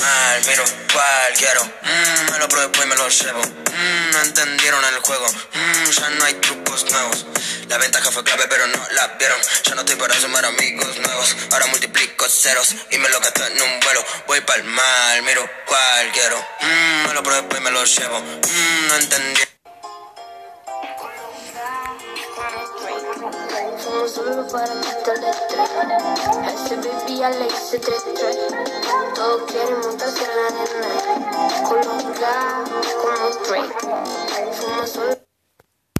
mal, miro cual quiero. Mm, me lo pruebo y me lo llevo. Mm, no entendieron el juego. Mm, ya no hay trucos nuevos. La ventaja fue clave, pero no la vieron. Ya no estoy para sumar amigos nuevos. Ahora multiplico ceros y me lo gasto en un vuelo. Voy pa'l mal, miro cual quiero. Mm, me lo pruebo y me lo llevo. No para tres. Todos quieren montarse en la arena. Colombiana como Drake. Fumo solo.